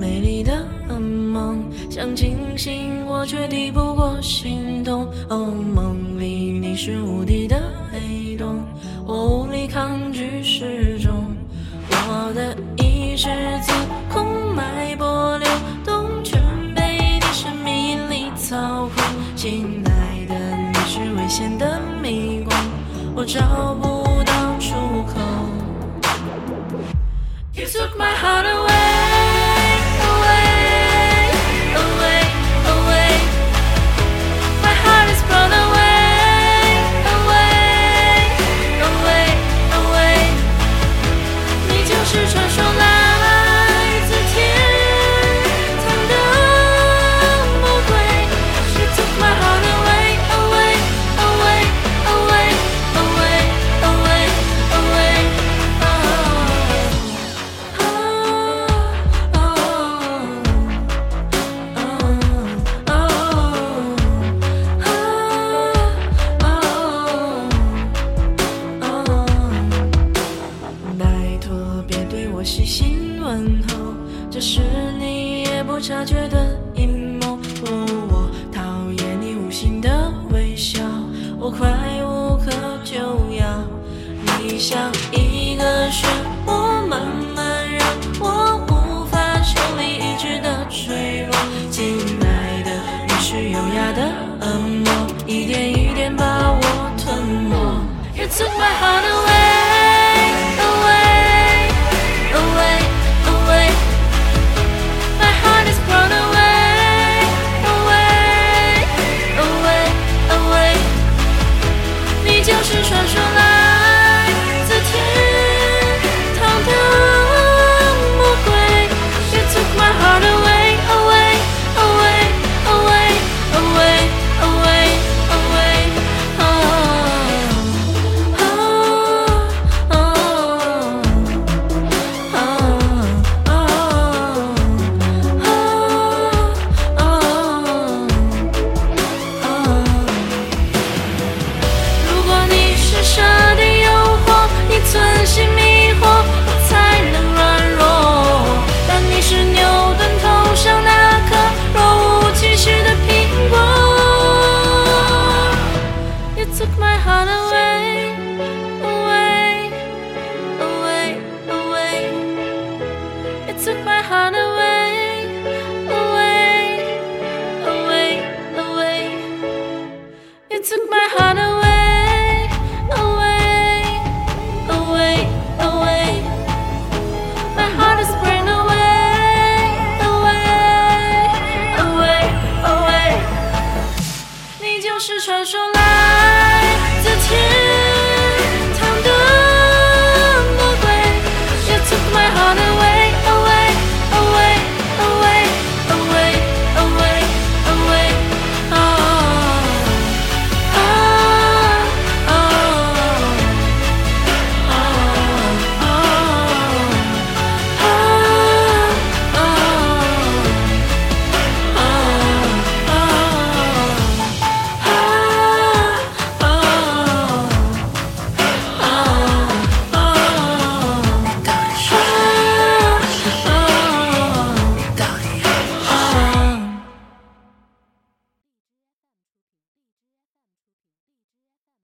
美丽的梦，想清醒我却抵不过心动。哦，梦里你是无敌的黑洞，我无力抗拒失重。我的意识自空脉波流动，全被你神秘引力操控。亲爱的，你是危险的迷宫，我找不到出口。You took my heart away, 是你也不察觉的阴谋。我讨厌你无心的微笑，我快无可救药。你像一个漩 It took my heart away.